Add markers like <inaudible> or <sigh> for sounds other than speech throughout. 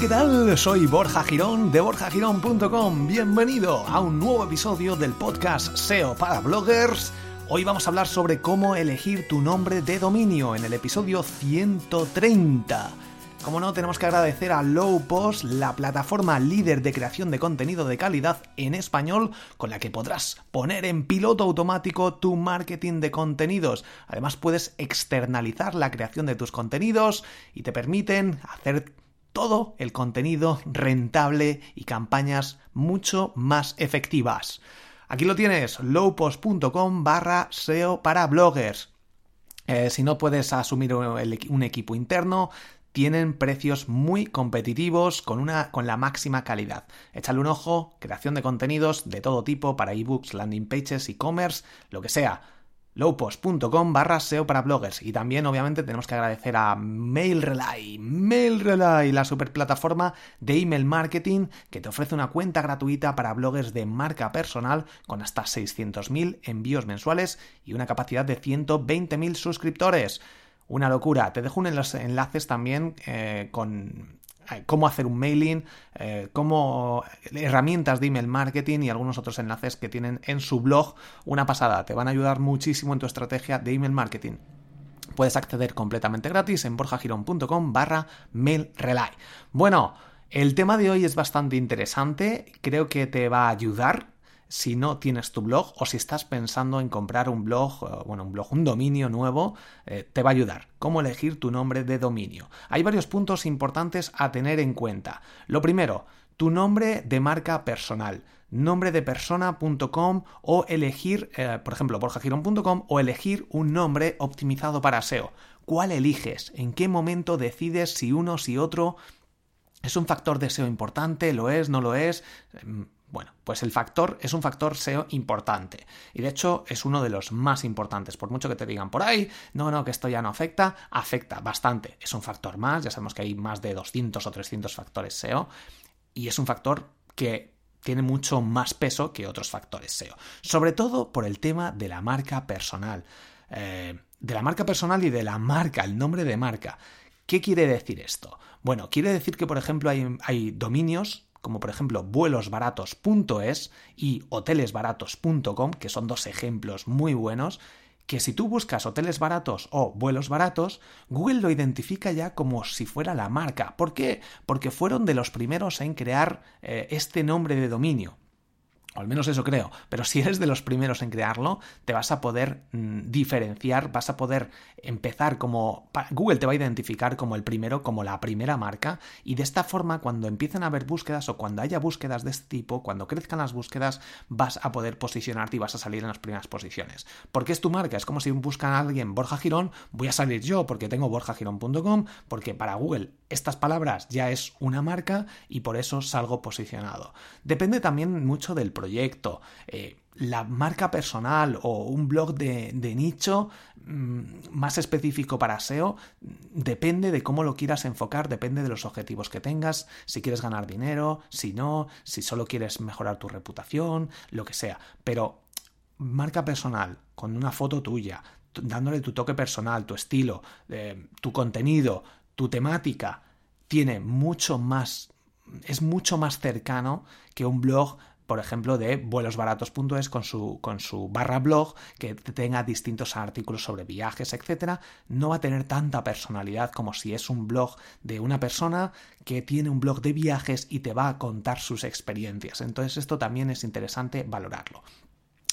¿Qué tal? Soy Borja Girón de borjagirón.com. Bienvenido a un nuevo episodio del podcast SEO para bloggers. Hoy vamos a hablar sobre cómo elegir tu nombre de dominio en el episodio 130. Como no, tenemos que agradecer a Lowpost, la plataforma líder de creación de contenido de calidad en español, con la que podrás poner en piloto automático tu marketing de contenidos. Además, puedes externalizar la creación de tus contenidos y te permiten hacer todo el contenido rentable y campañas mucho más efectivas. Aquí lo tienes, lowpost.com barra SEO para bloggers. Eh, si no puedes asumir un equipo interno, tienen precios muy competitivos con, una, con la máxima calidad. Échale un ojo, creación de contenidos de todo tipo para ebooks, landing pages, e-commerce, lo que sea lowpost.com barra SEO para bloggers. Y también, obviamente, tenemos que agradecer a MailRelay, MailRelay, la super plataforma de email marketing que te ofrece una cuenta gratuita para bloggers de marca personal con hasta 600.000 envíos mensuales y una capacidad de 120.000 suscriptores. Una locura. Te dejo unos enlaces también eh, con cómo hacer un mailing, eh, cómo herramientas de email marketing y algunos otros enlaces que tienen en su blog. Una pasada, te van a ayudar muchísimo en tu estrategia de email marketing. Puedes acceder completamente gratis en borjagirón.com barra mailrelay. Bueno, el tema de hoy es bastante interesante, creo que te va a ayudar si no tienes tu blog o si estás pensando en comprar un blog, eh, bueno, un blog, un dominio nuevo, eh, te va a ayudar. Cómo elegir tu nombre de dominio. Hay varios puntos importantes a tener en cuenta. Lo primero, tu nombre de marca personal nombredepersona.com o elegir, eh, por ejemplo, borjagirón.com o elegir un nombre optimizado para SEO. ¿Cuál eliges? ¿En qué momento decides si uno, si otro? ¿Es un factor de SEO importante? ¿Lo es? ¿No lo es? Bueno, pues el factor es un factor SEO importante y de hecho es uno de los más importantes. Por mucho que te digan por ahí, no, no, que esto ya no afecta, afecta bastante. Es un factor más, ya sabemos que hay más de 200 o 300 factores SEO y es un factor que tiene mucho más peso que otros factores SEO. Sobre todo por el tema de la marca personal. Eh, de la marca personal y de la marca, el nombre de marca. ¿Qué quiere decir esto? Bueno, quiere decir que, por ejemplo, hay, hay dominios como por ejemplo vuelosbaratos.es y hotelesbaratos.com, que son dos ejemplos muy buenos, que si tú buscas hoteles baratos o vuelos baratos, Google lo identifica ya como si fuera la marca. ¿Por qué? Porque fueron de los primeros en crear eh, este nombre de dominio. O al menos eso creo. Pero si eres de los primeros en crearlo, te vas a poder mm, diferenciar, vas a poder empezar como... Google te va a identificar como el primero, como la primera marca. Y de esta forma, cuando empiecen a haber búsquedas o cuando haya búsquedas de este tipo, cuando crezcan las búsquedas, vas a poder posicionarte y vas a salir en las primeras posiciones. Porque es tu marca. Es como si buscan a alguien Borja Girón, voy a salir yo porque tengo borjagirón.com, porque para Google estas palabras ya es una marca y por eso salgo posicionado. Depende también mucho del proyecto. Eh, la marca personal o un blog de, nicho mm, más específico para SEO depende de cómo lo quieras enfocar, depende de los objetivos que tengas, si quieres ganar dinero, si no, si solo quieres mejorar tu reputación, lo que sea. Pero marca personal, con una foto tuya, dándole tu toque personal, tu estilo, eh, tu contenido, tu temática tiene mucho más, es mucho más cercano que un blog por ejemplo, de vuelosbaratos.es con su, con su barra blog que tenga distintos artículos sobre viajes, etcétera, no va a tener tanta personalidad como si es un blog de una persona que tiene un blog de viajes y te va a contar sus experiencias. Entonces, esto también es interesante valorarlo.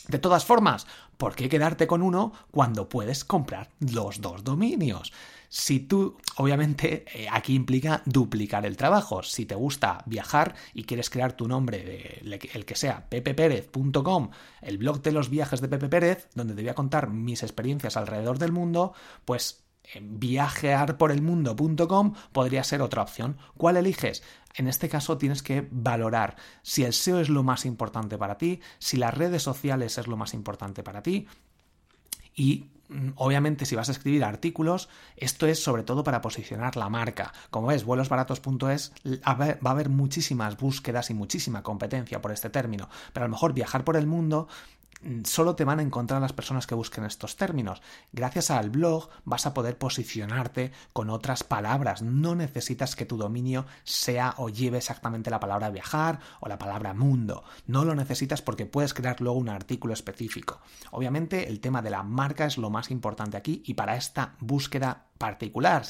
De todas formas, ¿por qué quedarte con uno cuando puedes comprar los dos dominios? Si tú, obviamente, eh, aquí implica duplicar el trabajo. Si te gusta viajar y quieres crear tu nombre, de, el que sea, pepeperez.com, el blog de los viajes de Pepe Pérez, donde te voy a contar mis experiencias alrededor del mundo, pues viajearporelmundo.com podría ser otra opción. ¿Cuál eliges? En este caso tienes que valorar si el SEO es lo más importante para ti, si las redes sociales es lo más importante para ti y mm, obviamente si vas a escribir artículos, esto es sobre todo para posicionar la marca. Como ves, vuelosbaratos.es va a haber muchísimas búsquedas y muchísima competencia por este término, pero a lo mejor viajar por el mundo solo te van a encontrar las personas que busquen estos términos. Gracias al blog vas a poder posicionarte con otras palabras. No necesitas que tu dominio sea o lleve exactamente la palabra viajar o la palabra mundo. No lo necesitas porque puedes crear luego un artículo específico. Obviamente el tema de la marca es lo más importante aquí y para esta búsqueda particular.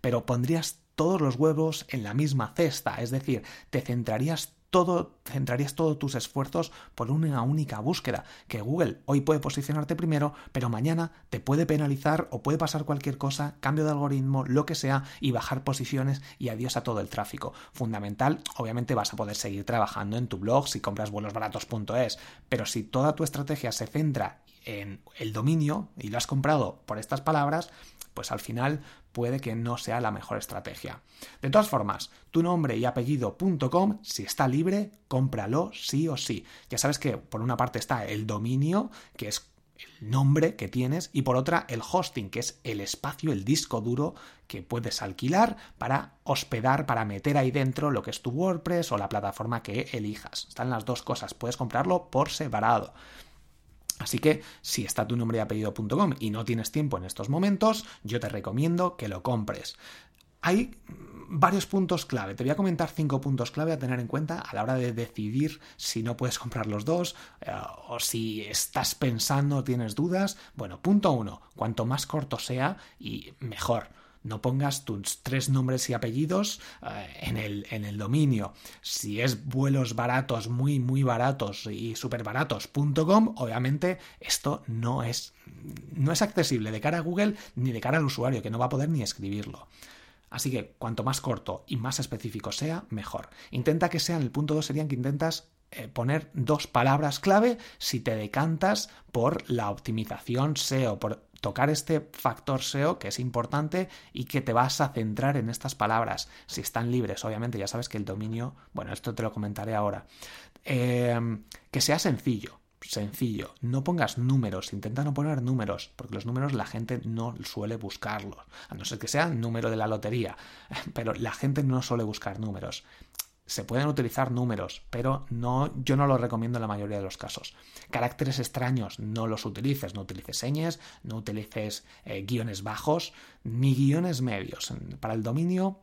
Pero pondrías todos los huevos en la misma cesta, es decir, te centrarías todo, centrarías todos tus esfuerzos por una única búsqueda, que Google hoy puede posicionarte primero, pero mañana te puede penalizar o puede pasar cualquier cosa, cambio de algoritmo, lo que sea, y bajar posiciones y adiós a todo el tráfico. Fundamental, obviamente vas a poder seguir trabajando en tu blog si compras vuelosbaratos.es, pero si toda tu estrategia se centra en el dominio y lo has comprado por estas palabras, pues al final puede que no sea la mejor estrategia. De todas formas, tu nombre y apellido.com, si está libre, cómpralo sí o sí. Ya sabes que por una parte está el dominio, que es el nombre que tienes, y por otra el hosting, que es el espacio, el disco duro que puedes alquilar para hospedar, para meter ahí dentro lo que es tu WordPress o la plataforma que elijas. Están las dos cosas, puedes comprarlo por separado. Así que si está tu nombre y apellido.com y no tienes tiempo en estos momentos, yo te recomiendo que lo compres. Hay varios puntos clave. Te voy a comentar cinco puntos clave a tener en cuenta a la hora de decidir si no puedes comprar los dos eh, o si estás pensando, tienes dudas. Bueno, punto uno, cuanto más corto sea y mejor no pongas tus tres nombres y apellidos eh, en, el, en, el, dominio. Si es vuelos baratos, muy, muy baratos y súper baratos.com, obviamente esto no es, no es accesible de cara a Google ni de cara al usuario, que no va a poder ni escribirlo. Así que cuanto más corto y más específico sea, mejor. Intenta que sea, en el punto 2 serían que intentas eh, poner dos palabras clave si te decantas por la optimización SEO, por tocar este factor SEO que es importante y que te vas a centrar en estas palabras. Si están libres, obviamente, ya sabes que el dominio, bueno, esto te lo comentaré ahora. Em, que sea sencillo. Sencillo, no pongas números, intenta no poner números, porque los números la gente no suele buscarlos, a no ser que sea número de la lotería, <laughs> pero la gente no suele buscar números se pueden utilizar números, pero no, yo no lo recomiendo en la mayoría de los casos. Caracteres extraños, no los utilices, no utilices señas, no utilices eh, guiones bajos, ni guiones medios. Para el dominio,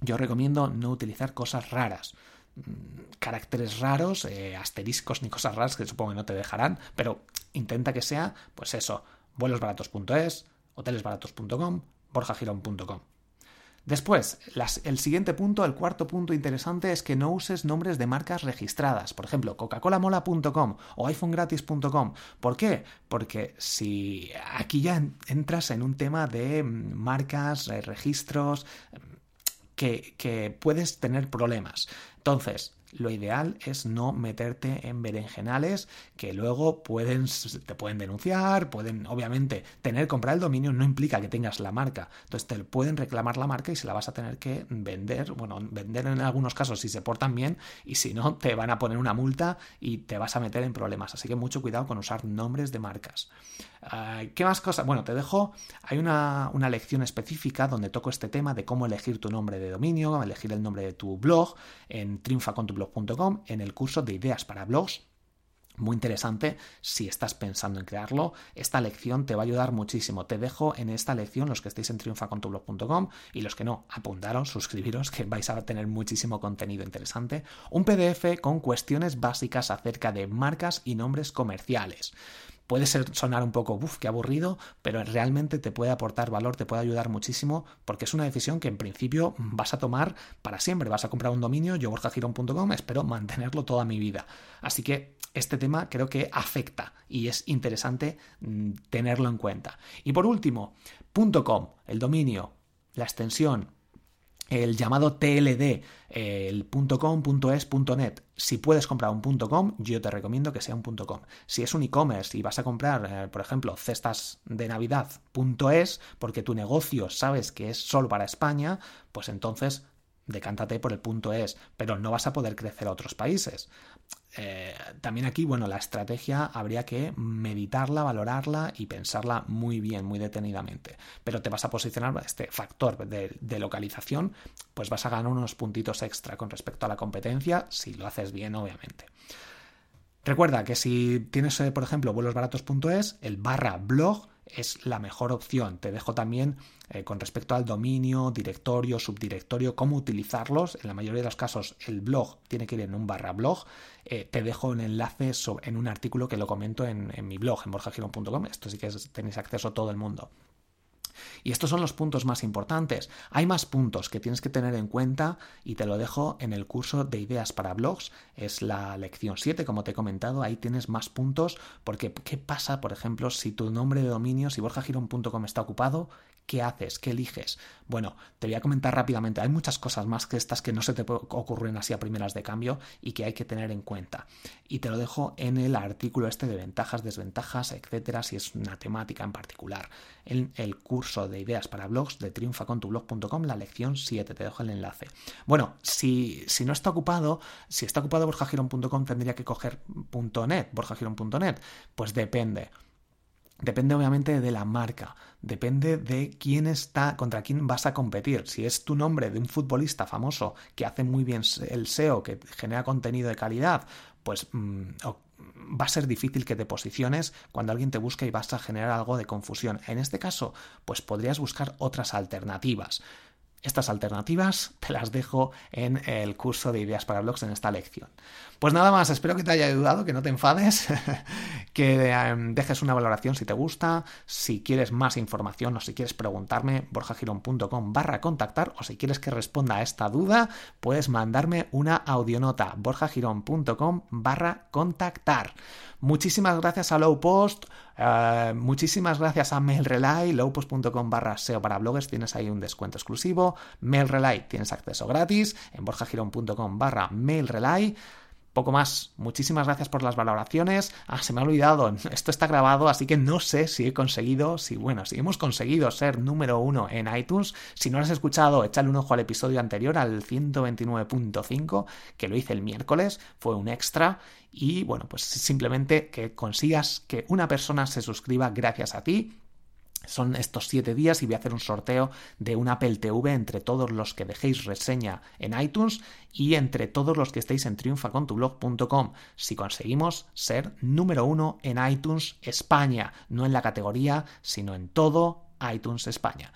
yo recomiendo no utilizar cosas raras. Mm, caracteres raros, eh, asteriscos ni cosas raras que supongo que no te dejarán, pero intenta que sea, pues eso, vuelosbaratos.es, hotelesbaratos.com, borjagirón.com. Después, el siguiente punto, el cuarto punto interesante es que no uses nombres de marcas registradas, por ejemplo, coca-colamola.com o iPhonegratis.com. ¿Por qué? Porque si aquí ya entras en un tema de mm, marcas, eh, registros, mm, que, que puedes tener problemas. Entonces, lo ideal es no meterte en berenjenales que luego pueden, te pueden denunciar, pueden, obviamente, tener, comprar el dominio no implica que tengas la marca. Entonces te pueden reclamar la marca y se la vas a tener que vender, bueno, vender en algunos casos si se portan bien y si no, <laughs> te van a poner una multa y te vas a meter en problemas. Así que mucho cuidado con usar nombres de marcas. Ah, ¿Qué más cosas? Bueno, te dejo, hay una, una lección específica donde toco este tema de cómo elegir tu nombre de dominio, elegir el nombre de tu blog en en el curso de ideas para blogs muy interesante si estás pensando en crearlo. Esta lección te va a ayudar muchísimo. Te dejo en esta lección los que estéis en triunfacontublog.com y los que no, apuntaros, suscribiros que vais a tener muchísimo contenido interesante. Un PDF con cuestiones básicas acerca de marcas y nombres comerciales. Puede ser, sonar un poco, uff, qué aburrido, pero realmente te puede aportar valor, te puede ayudar muchísimo, porque es una decisión que en principio vas a tomar para siempre. Vas a comprar un dominio, yo borjagirón.com, espero mantenerlo toda mi vida. Así que este tema creo que afecta y es interesante mm, tenerlo en cuenta. Y por último, .com, el dominio, la extensión, el llamado TLD, el .com, .es, .net. Si puedes comprar un .com, yo te recomiendo que sea un .com. Si es un e-commerce y vas a comprar, eh, por ejemplo, cestas de Navidad .es, porque tu negocio sabes que es solo para España, pues entonces decántate por el es, pero no vas a poder crecer a otros países. Eh, también aquí, bueno, la estrategia habría que meditarla, valorarla y pensarla muy bien, muy detenidamente. Pero te vas a posicionar este factor de, de, localización, pues vas a ganar unos puntitos extra con respecto a la competencia, si lo haces bien, obviamente. Recuerda que si tienes, eh, por ejemplo, vuelosbaratos.es, el barra blog es la mejor opción. Te dejo también eh, con respecto al dominio, directorio, subdirectorio, cómo utilizarlos. En la mayoría de los casos el blog tiene que ir en un barra blog. Eh, te dejo un enlace en un artículo que lo comento en, mi blog, en borjagirón.com. Esto sí que tenéis acceso a todo el mundo. Y estos son los puntos más importantes. Hay más puntos que tienes que tener en cuenta y te lo dejo en el curso de ideas para blogs. Es la lección 7, como te he comentado. Ahí tienes más puntos porque ¿qué pasa, por ejemplo, si tu nombre de dominio, si borjagirón.com está ocupado? ¿Qué haces? ¿Qué eliges? Bueno, te voy a comentar rápidamente. Hay muchas cosas más que estas que no se te ocurren así a primeras de cambio y que hay que tener en cuenta. Y te lo dejo en el artículo este de ventajas, desventajas, etcétera, si es una temática en particular. En el curso de ideas para blogs de triunfacontublog.com, la lección 7. Te dejo el enlace. Bueno, si, si no está ocupado, si está ocupado borjagirón.com, tendría que coger .net, borjagirón.net. Pues depende. Depende obviamente de la marca, depende de quién está, contra quién vas a competir. Si es tu nombre de un futbolista famoso que hace muy bien el SEO, que genera contenido de calidad, pues mm, va a ser difícil que te posiciones cuando alguien te busque y vas a generar algo de confusión. En este caso, pues podrías buscar otras alternativas. Estas alternativas te las dejo en el curso de ideas para blogs en esta lección. Pues nada más, espero que te haya ayudado, que no te enfades, <laughs> que em, dejes una valoración si te gusta, si quieres más información o si quieres preguntarme, borjagirón.com barra contactar o si quieres que responda a esta duda, puedes mandarme una audionota, borjagirón.com barra contactar. Muchísimas gracias a Lowpost, uh, muchísimas gracias a MailRelay, lowpost.com barra SEO para bloggers, tienes ahí un descuento exclusivo. MailRelay tienes acceso gratis en borjagirón.com barra MailRelay. Poco más. Muchísimas gracias por las valoraciones. Ah, se me ha olvidado. <laughs> Esto está grabado, así que no sé si he conseguido, si bueno, si hemos conseguido ser número uno en iTunes. Si no lo has escuchado, échale un ojo al episodio anterior, al 129.5, que lo hice el miércoles. Fue un extra. Y bueno, pues simplemente que consigas que una persona se suscriba gracias a ti son estos siete días y voy a hacer un sorteo de un Apple TV entre todos los que dejéis reseña en iTunes y entre todos los que estéis en triunfacontublog.com. Si conseguimos ser número uno en iTunes España, no en la categoría, sino en todo iTunes España.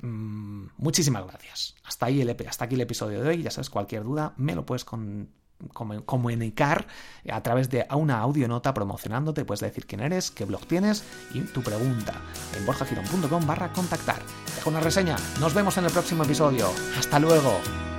Mm, muchísimas gracias. Hasta, ahí el, hasta aquí el episodio de hoy. Ya sabes, cualquier duda me lo puedes con comunicar a través de una audionota promocionándote, puedes decir quién eres, qué blog tienes y tu pregunta en borjagirón.com barra contactar. Dejo una reseña, nos vemos en el próximo episodio. Hasta luego.